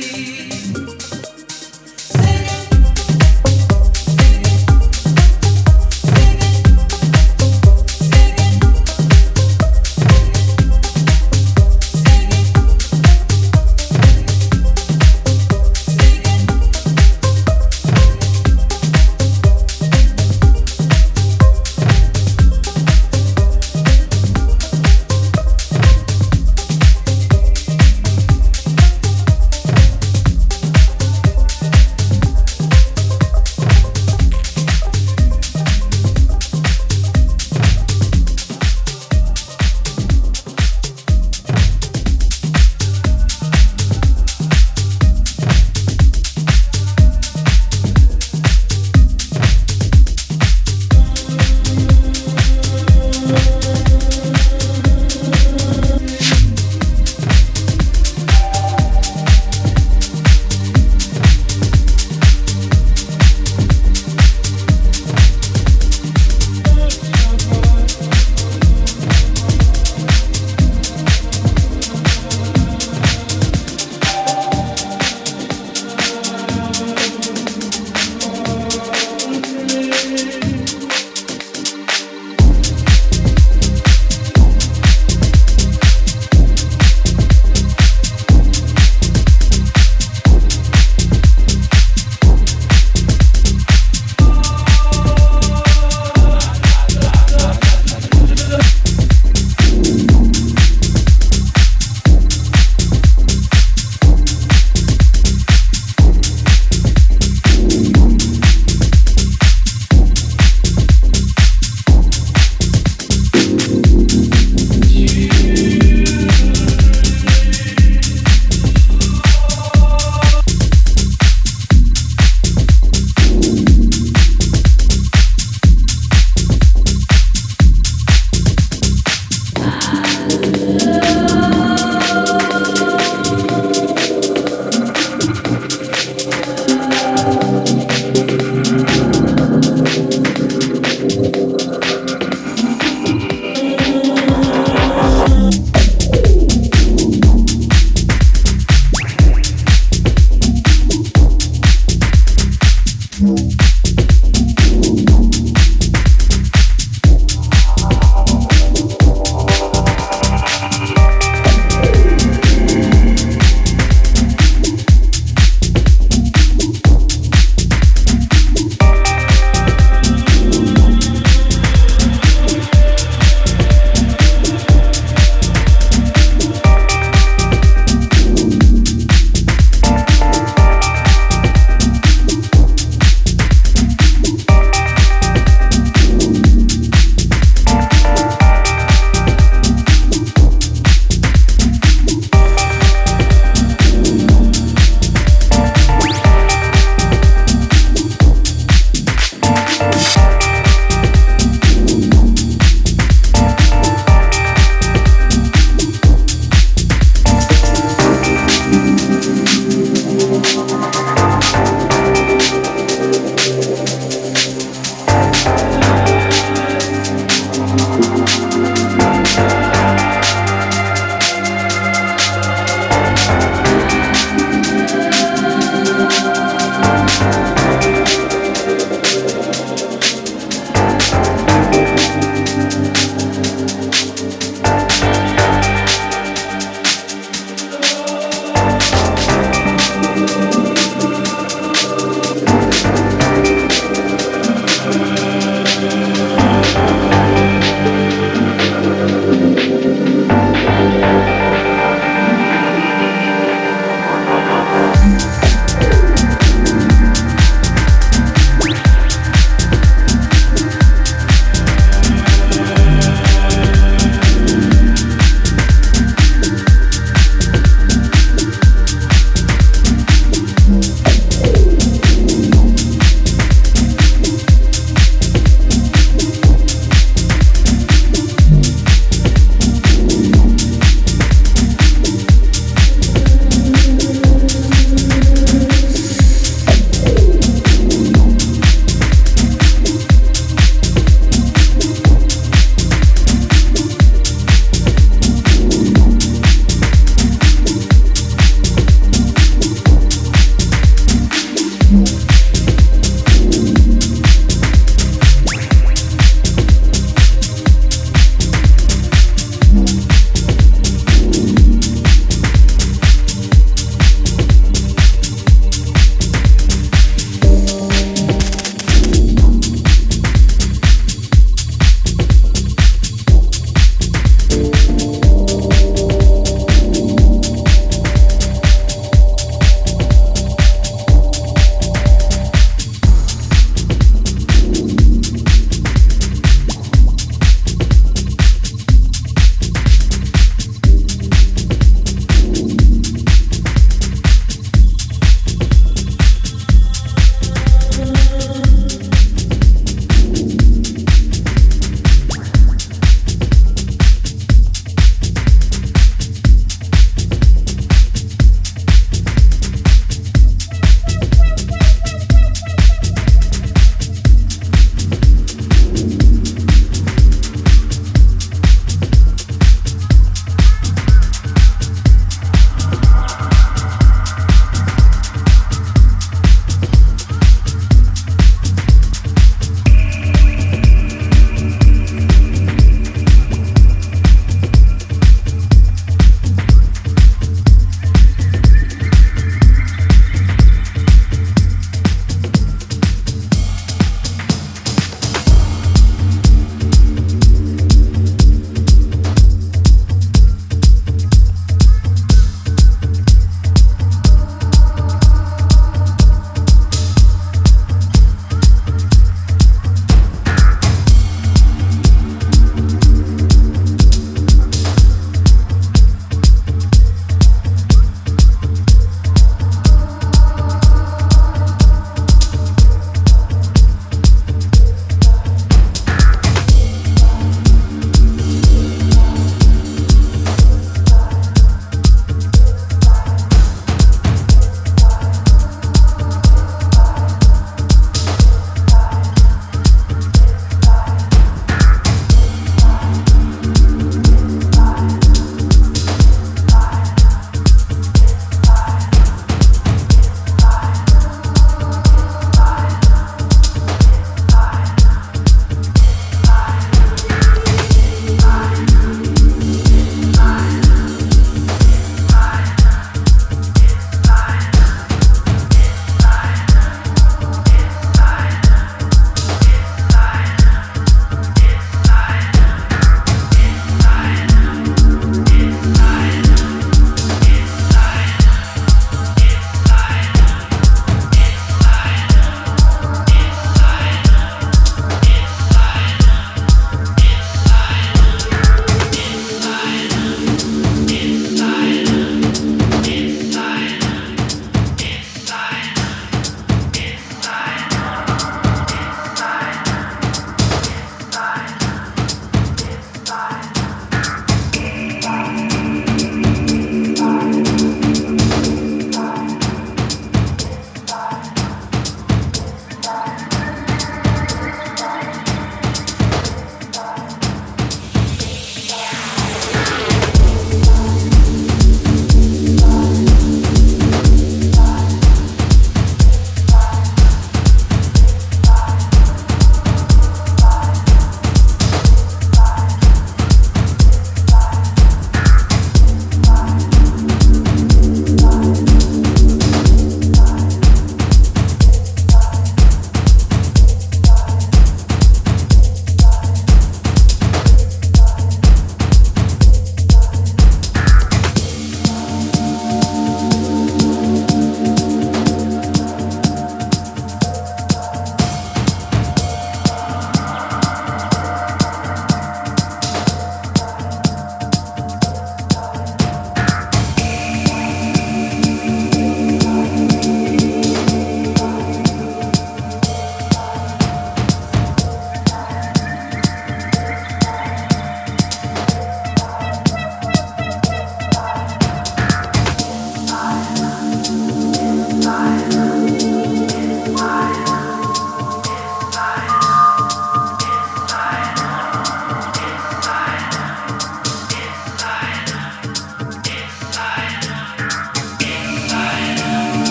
see.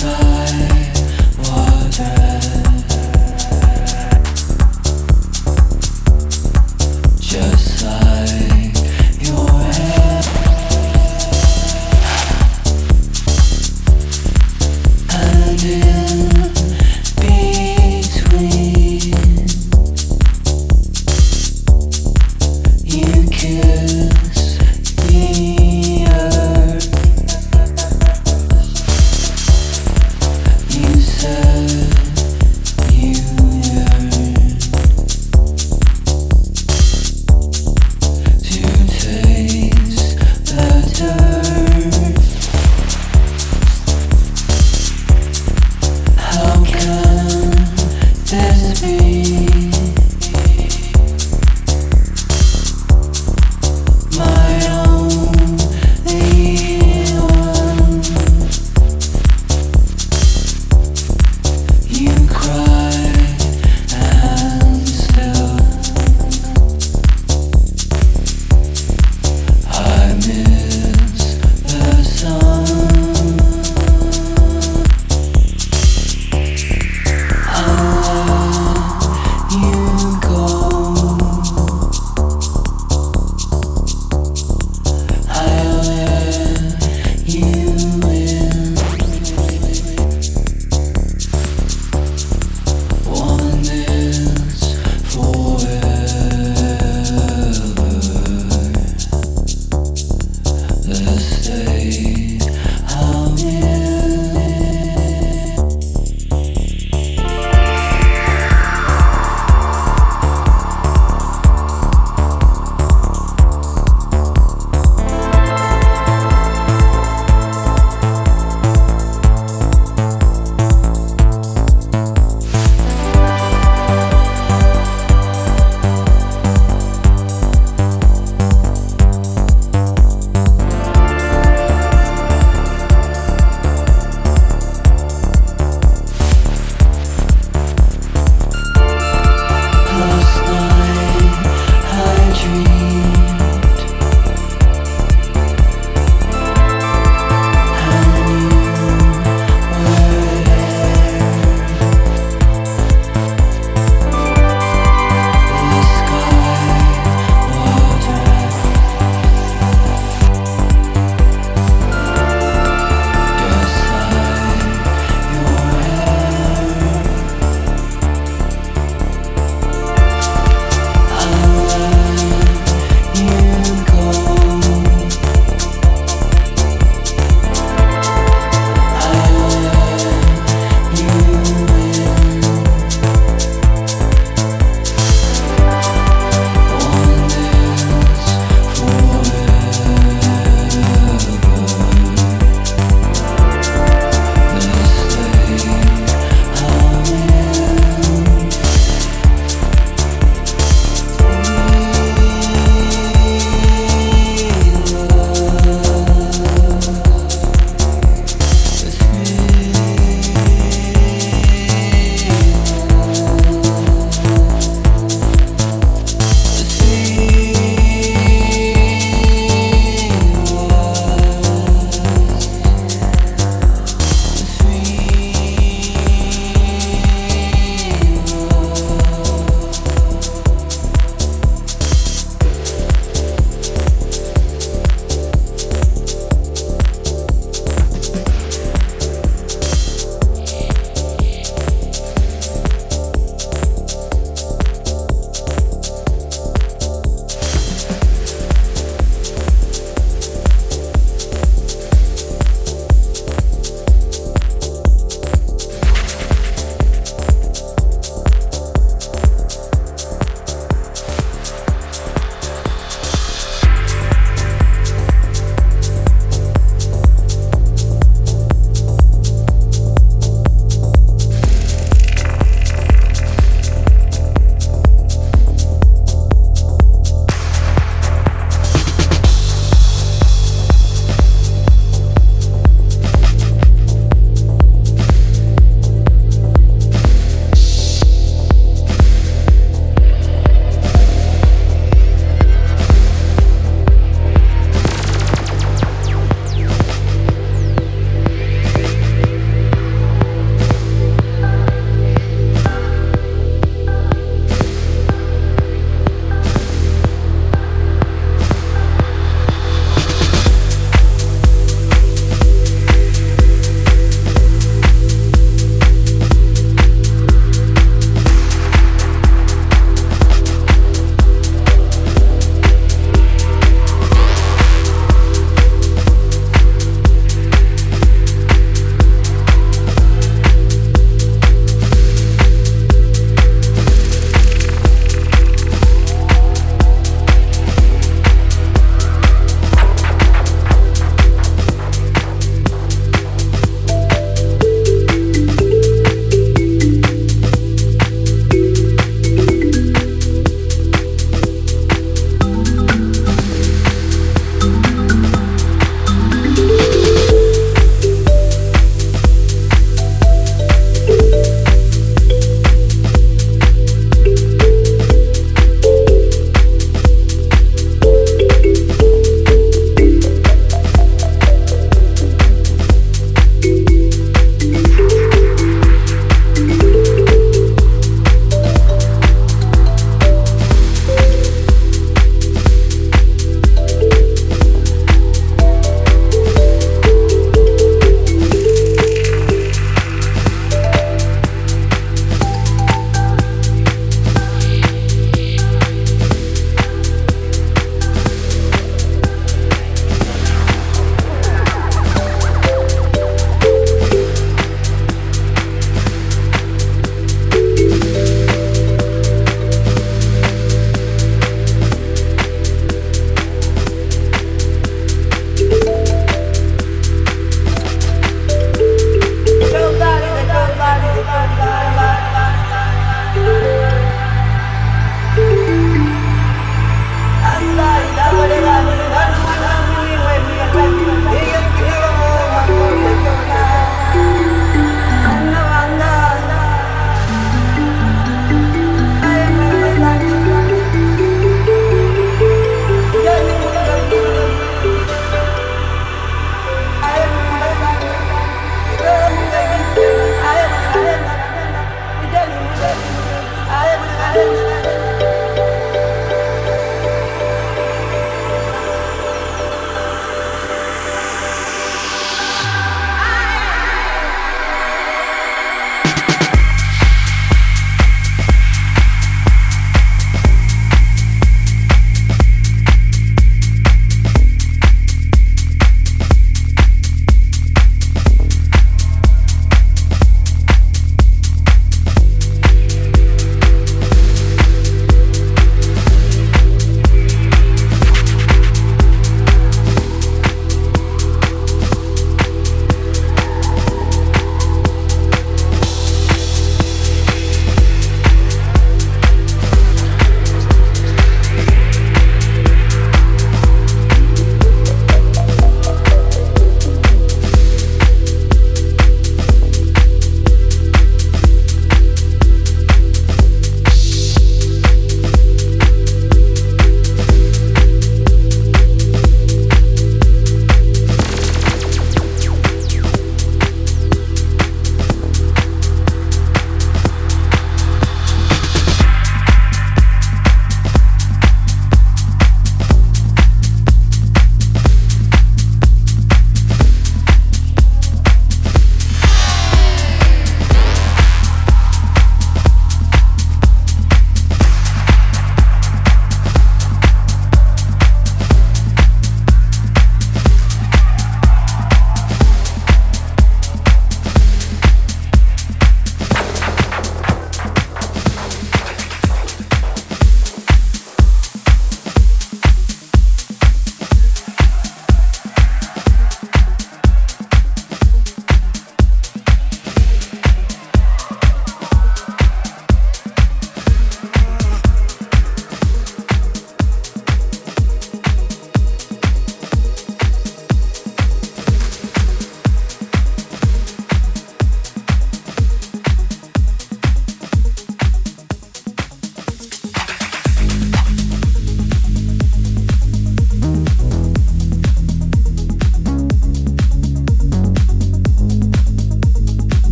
God.